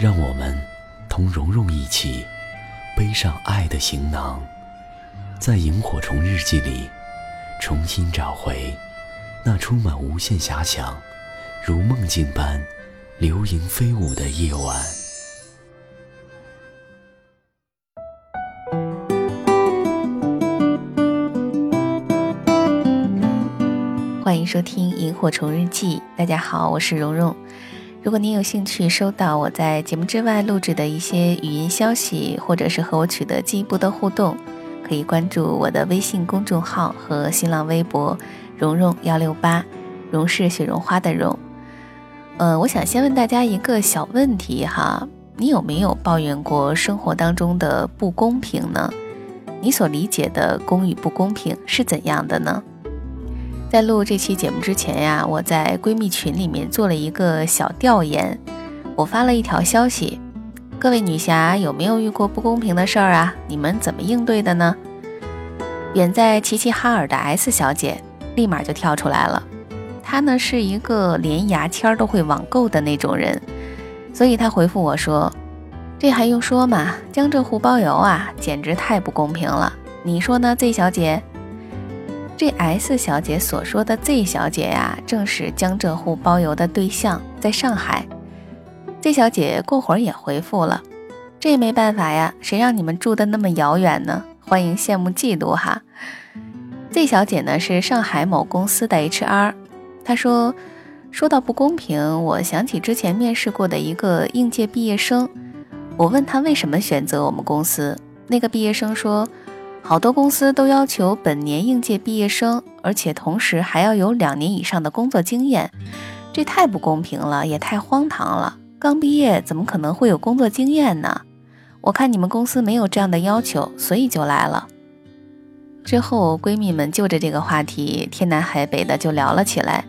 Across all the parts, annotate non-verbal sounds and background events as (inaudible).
让我们同蓉蓉一起背上爱的行囊，在萤火虫日记里重新找回那充满无限遐想、如梦境般流萤飞舞的夜晚。欢迎收听《萤火虫日记》，大家好，我是蓉蓉。如果您有兴趣收到我在节目之外录制的一些语音消息，或者是和我取得进一步的互动，可以关注我的微信公众号和新浪微博“蓉蓉幺六八”，蓉是雪绒花的蓉。呃，我想先问大家一个小问题哈，你有没有抱怨过生活当中的不公平呢？你所理解的公与不公平是怎样的呢？在录这期节目之前呀，我在闺蜜群里面做了一个小调研。我发了一条消息：“各位女侠有没有遇过不公平的事儿啊？你们怎么应对的呢？”远在齐齐哈尔的 S 小姐立马就跳出来了。她呢是一个连牙签都会网购的那种人，所以她回复我说：“这还用说吗？江浙沪包邮啊，简直太不公平了！你说呢，Z 小姐？”这 S 小姐所说的 Z 小姐呀，正是江浙沪包邮的对象，在上海。Z 小姐过会儿也回复了，这没办法呀，谁让你们住的那么遥远呢？欢迎羡慕嫉妒哈。Z 小姐呢是上海某公司的 HR，她说，说到不公平，我想起之前面试过的一个应届毕业生，我问他为什么选择我们公司，那个毕业生说。好多公司都要求本年应届毕业生，而且同时还要有两年以上的工作经验，这太不公平了，也太荒唐了。刚毕业怎么可能会有工作经验呢？我看你们公司没有这样的要求，所以就来了。之后闺蜜们就着这个话题天南海北的就聊了起来，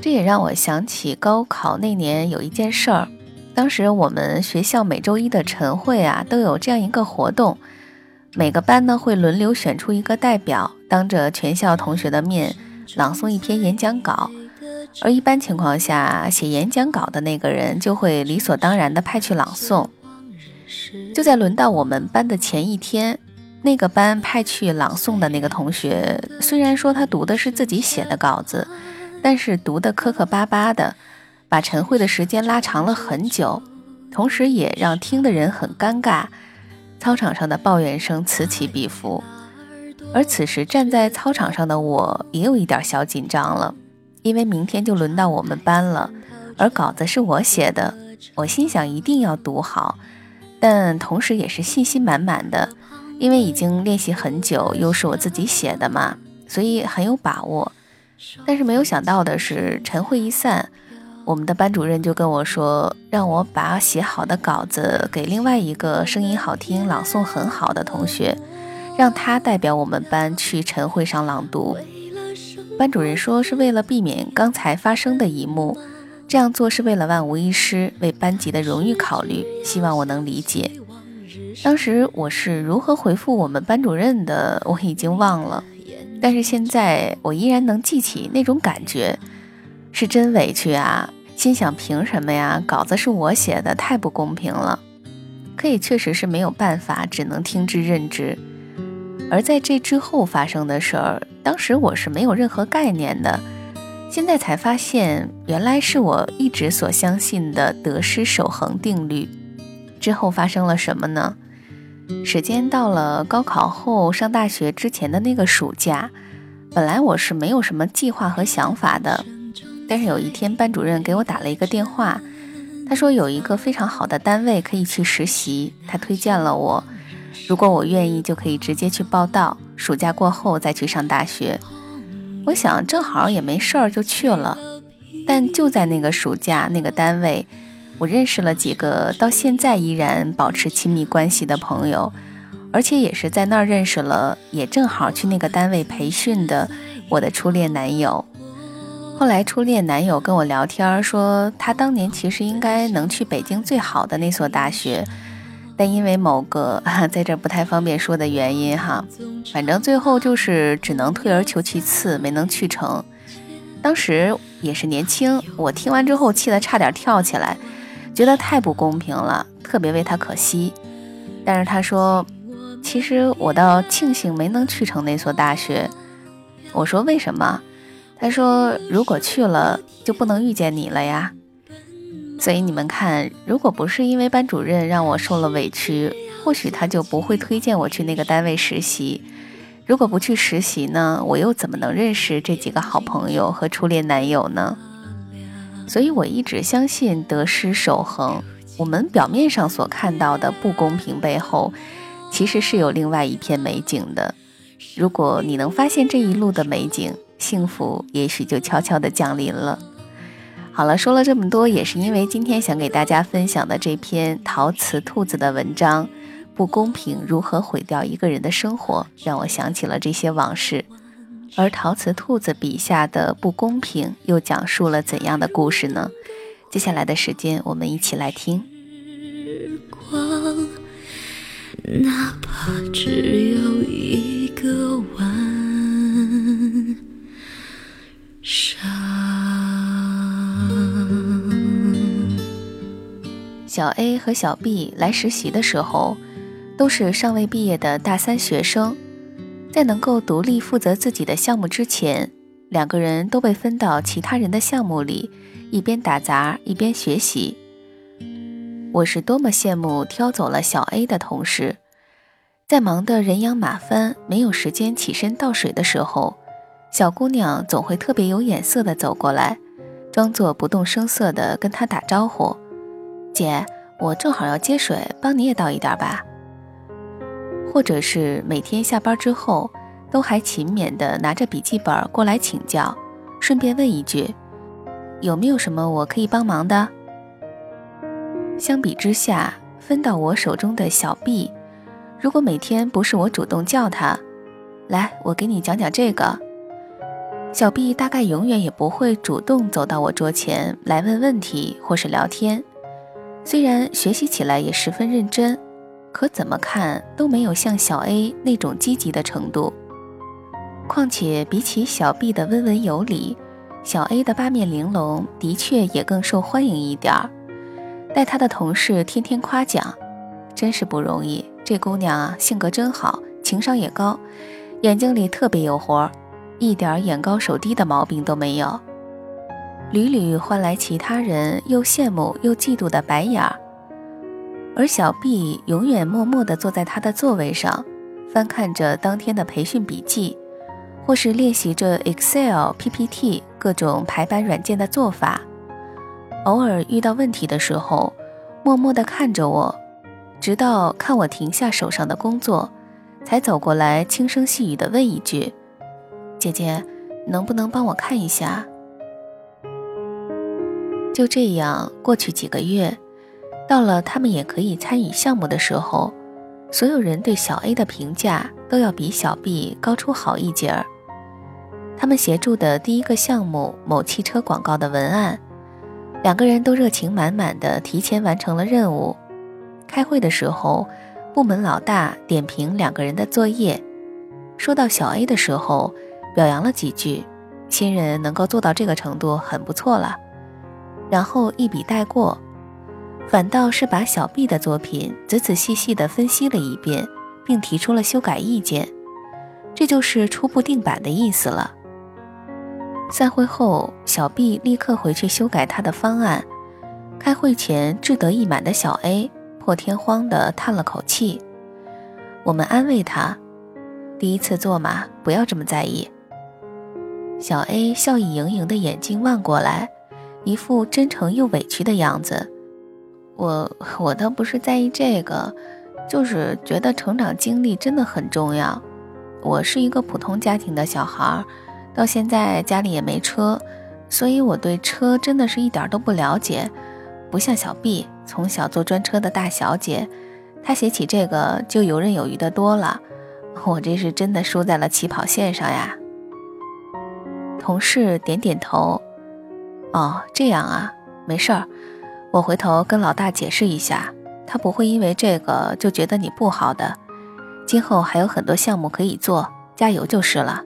这也让我想起高考那年有一件事儿，当时我们学校每周一的晨会啊都有这样一个活动。每个班呢会轮流选出一个代表，当着全校同学的面朗诵一篇演讲稿。而一般情况下，写演讲稿的那个人就会理所当然地派去朗诵。就在轮到我们班的前一天，那个班派去朗诵的那个同学，虽然说他读的是自己写的稿子，但是读得磕磕巴巴的，把晨会的时间拉长了很久，同时也让听的人很尴尬。操场上的抱怨声此起彼伏，而此时站在操场上的我也有一点小紧张了，因为明天就轮到我们班了，而稿子是我写的，我心想一定要读好，但同时也是信心满满的，因为已经练习很久，又是我自己写的嘛，所以很有把握。但是没有想到的是，晨会一散。我们的班主任就跟我说，让我把写好的稿子给另外一个声音好听、朗诵很好的同学，让他代表我们班去晨会上朗读。班主任说是为了避免刚才发生的一幕，这样做是为了万无一失，为班级的荣誉考虑，希望我能理解。当时我是如何回复我们班主任的，我已经忘了，但是现在我依然能记起那种感觉。是真委屈啊！心想凭什么呀？稿子是我写的，太不公平了。可以确实是没有办法，只能听之任之。而在这之后发生的事儿，当时我是没有任何概念的。现在才发现，原来是我一直所相信的得失守恒定律。之后发生了什么呢？时间到了高考后上大学之前的那个暑假，本来我是没有什么计划和想法的。但是有一天，班主任给我打了一个电话，他说有一个非常好的单位可以去实习，他推荐了我，如果我愿意，就可以直接去报道，暑假过后再去上大学。我想正好也没事儿，就去了。但就在那个暑假，那个单位我认识了几个到现在依然保持亲密关系的朋友，而且也是在那儿认识了，也正好去那个单位培训的我的初恋男友。后来初恋男友跟我聊天说，他当年其实应该能去北京最好的那所大学，但因为某个 (laughs) 在这不太方便说的原因哈，反正最后就是只能退而求其次，没能去成。当时也是年轻，我听完之后气得差点跳起来。觉得太不公平了，特别为他可惜。但是他说，其实我倒庆幸没能去成那所大学。我说为什么？他说如果去了就不能遇见你了呀。所以你们看，如果不是因为班主任让我受了委屈，或许他就不会推荐我去那个单位实习。如果不去实习呢，我又怎么能认识这几个好朋友和初恋男友呢？所以我一直相信得失守恒。我们表面上所看到的不公平背后，其实是有另外一片美景的。如果你能发现这一路的美景，幸福也许就悄悄地降临了。好了，说了这么多，也是因为今天想给大家分享的这篇陶瓷兔子的文章《不公平如何毁掉一个人的生活》，让我想起了这些往事。而陶瓷兔子笔下的不公平又讲述了怎样的故事呢？接下来的时间，我们一起来听。哪怕只有一小 A 和小 B 来实习的时候，都是尚未毕业的大三学生。在能够独立负责自己的项目之前，两个人都被分到其他人的项目里，一边打杂一边学习。我是多么羡慕挑走了小 A 的同事，在忙得人仰马翻、没有时间起身倒水的时候，小姑娘总会特别有眼色地走过来，装作不动声色地跟他打招呼：“姐，我正好要接水，帮你也倒一点吧。”或者是每天下班之后，都还勤勉地拿着笔记本过来请教，顺便问一句：“有没有什么我可以帮忙的？”相比之下，分到我手中的小 B，如果每天不是我主动叫他，来，我给你讲讲这个，小 B 大概永远也不会主动走到我桌前来问问题或是聊天。虽然学习起来也十分认真。可怎么看都没有像小 A 那种积极的程度。况且比起小 B 的温文有礼，小 A 的八面玲珑的确也更受欢迎一点儿。待他的同事天天夸奖，真是不容易。这姑娘啊，性格真好，情商也高，眼睛里特别有活儿，一点眼高手低的毛病都没有。屡屡换来其他人又羡慕又嫉妒的白眼儿。而小 B 永远默默地坐在他的座位上，翻看着当天的培训笔记，或是练习着 Excel、PPT 各种排版软件的做法。偶尔遇到问题的时候，默默地看着我，直到看我停下手上的工作，才走过来轻声细语地问一句：“姐姐，能不能帮我看一下？”就这样过去几个月。到了他们也可以参与项目的时候，所有人对小 A 的评价都要比小 B 高出好一截儿。他们协助的第一个项目某汽车广告的文案，两个人都热情满满的提前完成了任务。开会的时候，部门老大点评两个人的作业，说到小 A 的时候，表扬了几句，新人能够做到这个程度很不错了，然后一笔带过。反倒是把小 B 的作品仔仔细细地分析了一遍，并提出了修改意见，这就是初步定版的意思了。散会后，小 B 立刻回去修改他的方案。开会前志得意满的小 A 破天荒地叹了口气。我们安慰他：“第一次做嘛，不要这么在意。”小 A 笑意盈盈的眼睛望过来，一副真诚又委屈的样子。我我倒不是在意这个，就是觉得成长经历真的很重要。我是一个普通家庭的小孩，到现在家里也没车，所以我对车真的是一点都不了解。不像小 B，从小坐专车的大小姐，她写起这个就游刃有余的多了。我这是真的输在了起跑线上呀。同事点点头，哦，这样啊，没事儿，我回头跟老大解释一下，他不会因为这个就觉得你不好的。今后还有很多项目可以做，加油就是了。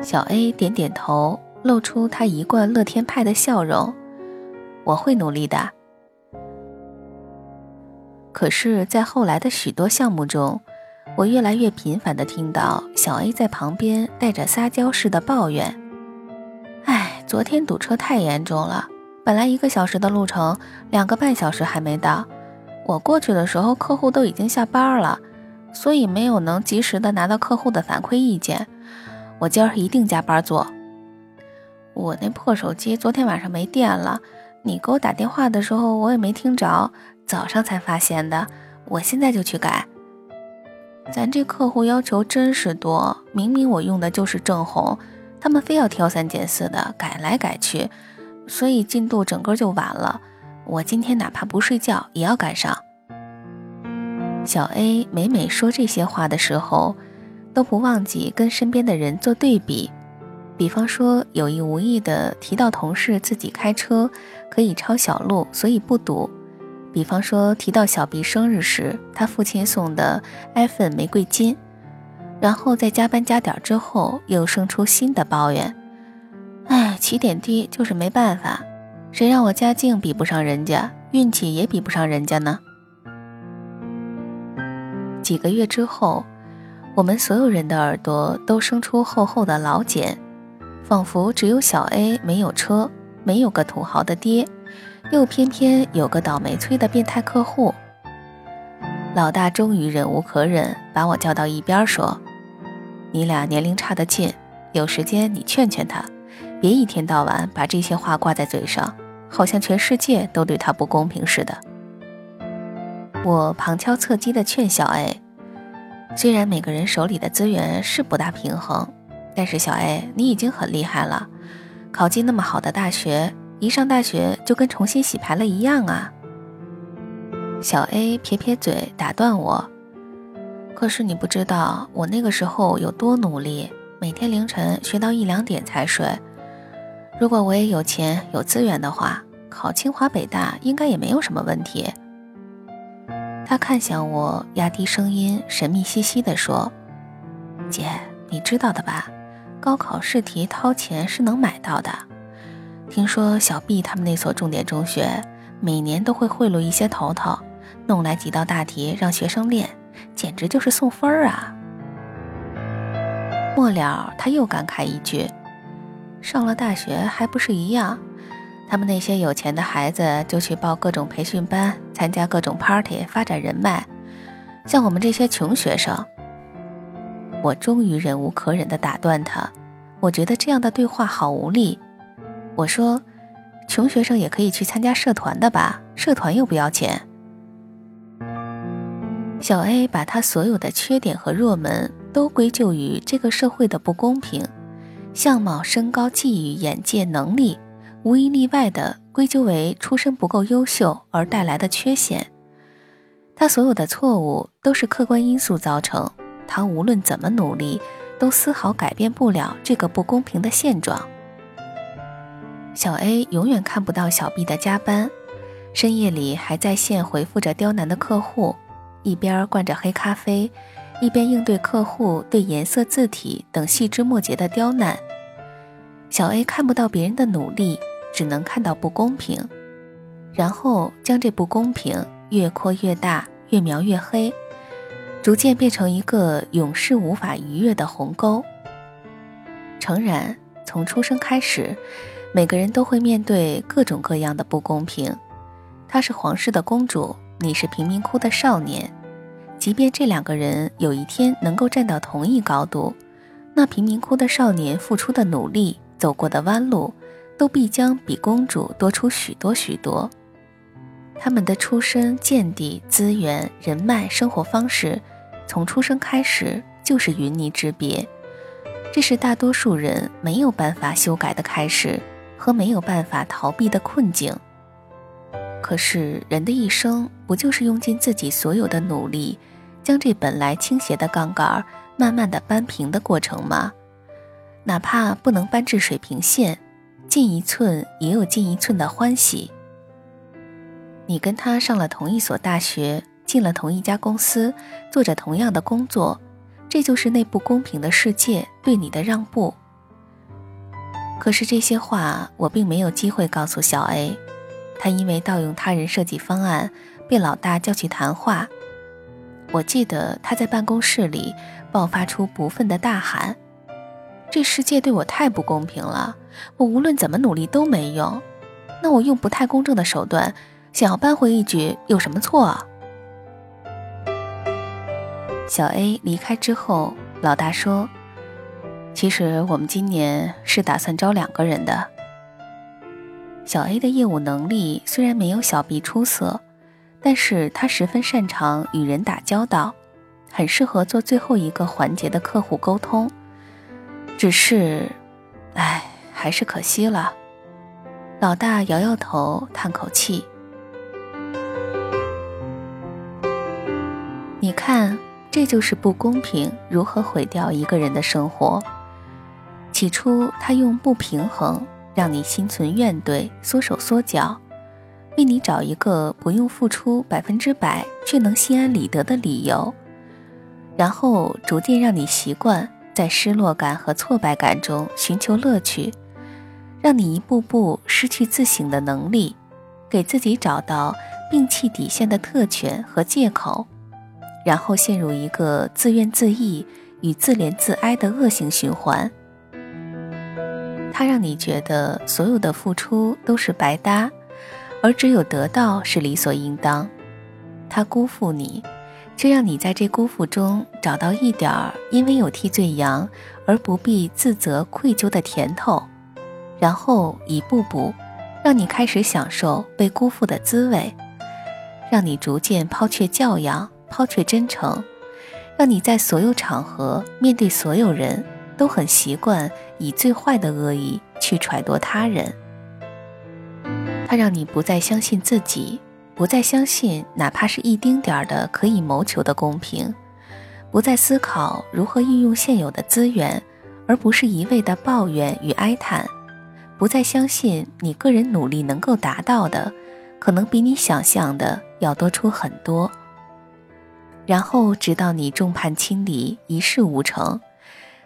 小 A 点点头，露出他一贯乐天派的笑容。我会努力的。可是，在后来的许多项目中，我越来越频繁地听到小 A 在旁边带着撒娇似的抱怨：“，昨天堵车太严重了，本来一个小时的路程，两个半小时还没到。我过去的时候，客户都已经下班了，所以没有能及时的拿到客户的反馈意见。我今儿一定加班做。我那破手机昨天晚上没电了。”你给我打电话的时候，我也没听着，早上才发现的。我现在就去改。咱这客户要求真是多，明明我用的就是正红，他们非要挑三拣四的改来改去，所以进度整个就晚了。我今天哪怕不睡觉也要赶上。小 A 每每说这些话的时候，都不忘记跟身边的人做对比。比方说，有意无意的提到同事自己开车可以抄小路，所以不堵；比方说，提到小 B 生日时他父亲送的 iPhone 玫瑰金，然后在加班加点之后又生出新的抱怨：“哎，起点低就是没办法，谁让我家境比不上人家，运气也比不上人家呢？”几个月之后，我们所有人的耳朵都生出厚厚的老茧。仿佛只有小 A 没有车，没有个土豪的爹，又偏偏有个倒霉催的变态客户。老大终于忍无可忍，把我叫到一边说：“你俩年龄差得近，有时间你劝劝他，别一天到晚把这些话挂在嘴上，好像全世界都对他不公平似的。”我旁敲侧击地劝小 A：“ 虽然每个人手里的资源是不大平衡。”但是小 A，你已经很厉害了，考进那么好的大学，一上大学就跟重新洗牌了一样啊！小 A 撇撇嘴打断我：“可是你不知道我那个时候有多努力，每天凌晨学到一两点才睡。如果我也有钱有资源的话，考清华北大应该也没有什么问题。”他看向我，压低声音，神秘兮兮地说：“姐，你知道的吧？”高考试题掏钱是能买到的。听说小 B 他们那所重点中学每年都会贿赂一些头头，弄来几道大题让学生练，简直就是送分儿啊！末了，他又感慨一句：“上了大学还不是一样？他们那些有钱的孩子就去报各种培训班，参加各种 party，发展人脉。像我们这些穷学生。”我终于忍无可忍地打断他，我觉得这样的对话好无力。我说：“穷学生也可以去参加社团的吧？社团又不要钱。”小 A 把他所有的缺点和弱门都归咎于这个社会的不公平，相貌、身高、际遇、眼界、能力，无一例外的归咎为出身不够优秀而带来的缺陷。他所有的错误都是客观因素造成。他无论怎么努力，都丝毫改变不了这个不公平的现状。小 A 永远看不到小 B 的加班，深夜里还在线回复着刁难的客户，一边灌着黑咖啡，一边应对客户对颜色、字体等细枝末节的刁难。小 A 看不到别人的努力，只能看到不公平，然后将这不公平越扩越大，越描越黑。逐渐变成一个永世无法逾越的鸿沟。诚然，从出生开始，每个人都会面对各种各样的不公平。她是皇室的公主，你是贫民窟的少年。即便这两个人有一天能够站到同一高度，那贫民窟的少年付出的努力、走过的弯路，都必将比公主多出许多许多。他们的出身、见地、资源、人脉、生活方式。从出生开始就是云泥之别，这是大多数人没有办法修改的开始和没有办法逃避的困境。可是人的一生不就是用尽自己所有的努力，将这本来倾斜的杠杆慢慢的扳平的过程吗？哪怕不能扳至水平线，进一寸也有进一寸的欢喜。你跟他上了同一所大学，进了同一家公司，做着同样的工作，这就是那不公平的世界对你的让步。可是这些话我并没有机会告诉小 A，他因为盗用他人设计方案，被老大叫去谈话。我记得他在办公室里爆发出不忿的大喊：“这世界对我太不公平了，我无论怎么努力都没用，那我用不太公正的手段。”想要扳回一局有什么错？小 A 离开之后，老大说：“其实我们今年是打算招两个人的。”小 A 的业务能力虽然没有小 B 出色，但是他十分擅长与人打交道，很适合做最后一个环节的客户沟通。只是，唉，还是可惜了。老大摇摇头，叹口气。你看，这就是不公平如何毁掉一个人的生活。起初，他用不平衡让你心存怨怼、缩手缩脚，为你找一个不用付出百分之百却能心安理得的理由，然后逐渐让你习惯在失落感和挫败感中寻求乐趣，让你一步步失去自省的能力，给自己找到摒弃底线的特权和借口。然后陷入一个自怨自艾与自怜自哀的恶性循环。它让你觉得所有的付出都是白搭，而只有得到是理所应当。他辜负你，却让你在这辜负中找到一点儿因为有替罪羊而不必自责愧疚的甜头，然后一步步让你开始享受被辜负的滋味，让你逐渐抛却教养。抛却真诚，让你在所有场合面对所有人都很习惯以最坏的恶意去揣度他人。它让你不再相信自己，不再相信哪怕是一丁点儿的可以谋求的公平，不再思考如何运用现有的资源，而不是一味的抱怨与哀叹，不再相信你个人努力能够达到的，可能比你想象的要多出很多。然后，直到你众叛亲离、一事无成，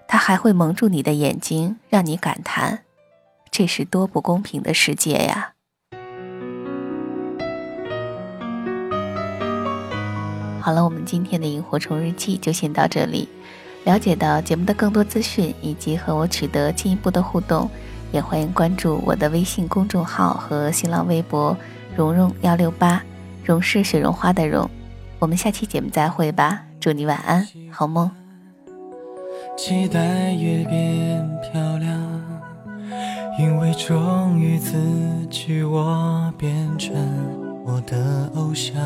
他还会蒙住你的眼睛，让你感叹：这是多不公平的世界呀！好了，我们今天的萤火虫日记就先到这里。了解到节目的更多资讯以及和我取得进一步的互动，也欢迎关注我的微信公众号和新浪微博“蓉蓉幺六八”，蓉是雪绒花的蓉。我们下期节目再会吧，祝你晚安，好梦。期待越变漂亮，因为终于自己，我变成我的偶像。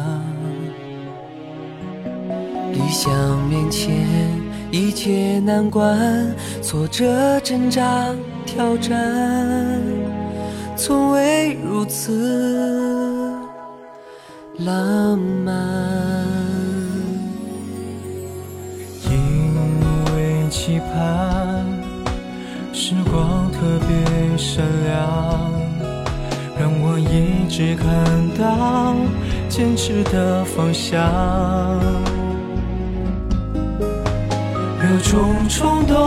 理想面前，一切难关，挫折挣扎挑战，从未如此浪漫。期盼时光特别闪亮，让我一直看到坚持的方向。有种冲动，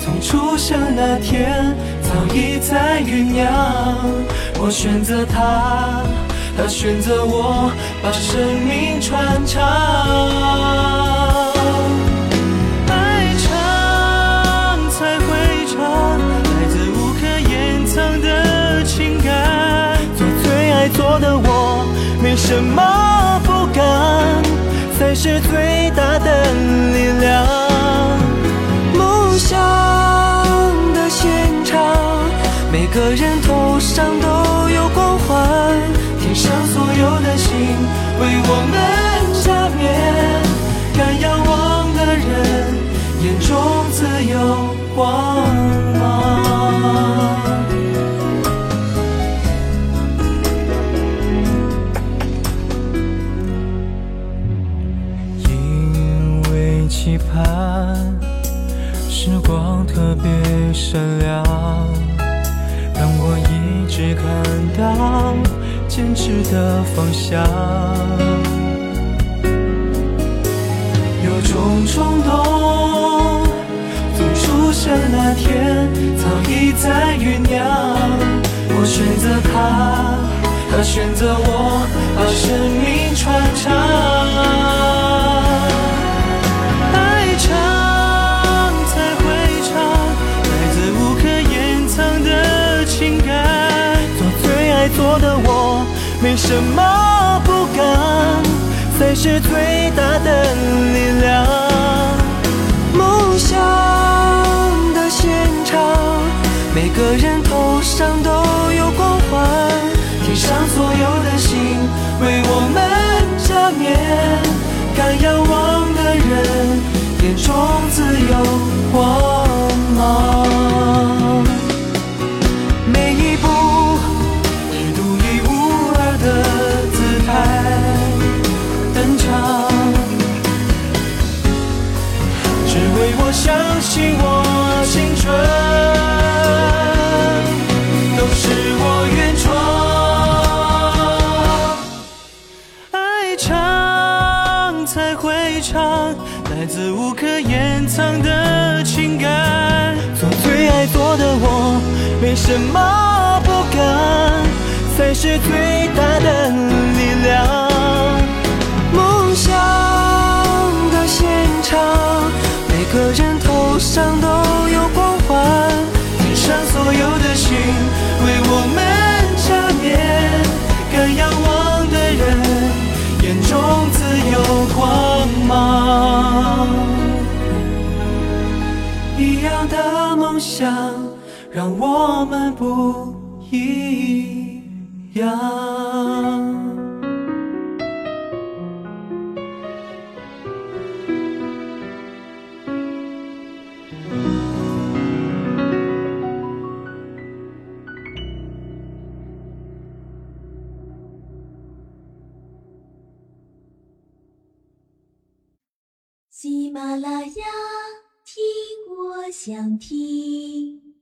从出生那天早已在酝酿。我选择他，他选择我，把生命传唱。的我没什么不敢，才是最大的力量。梦想的现场，每个人头上都有光环，天上所有的星为我们没什么不敢，才是最大的力量。梦想的现场，每个人头上都有光环，天上所有的星为我们加冕，敢仰望的人眼中自有光什么不敢，才是最大的力量。梦想的现场，每个人头。上都有光环，天上所有的星为我们加冕，敢仰望的人眼中自有光芒。一样的梦想，让我们不一样。喜马拉雅，听我想听。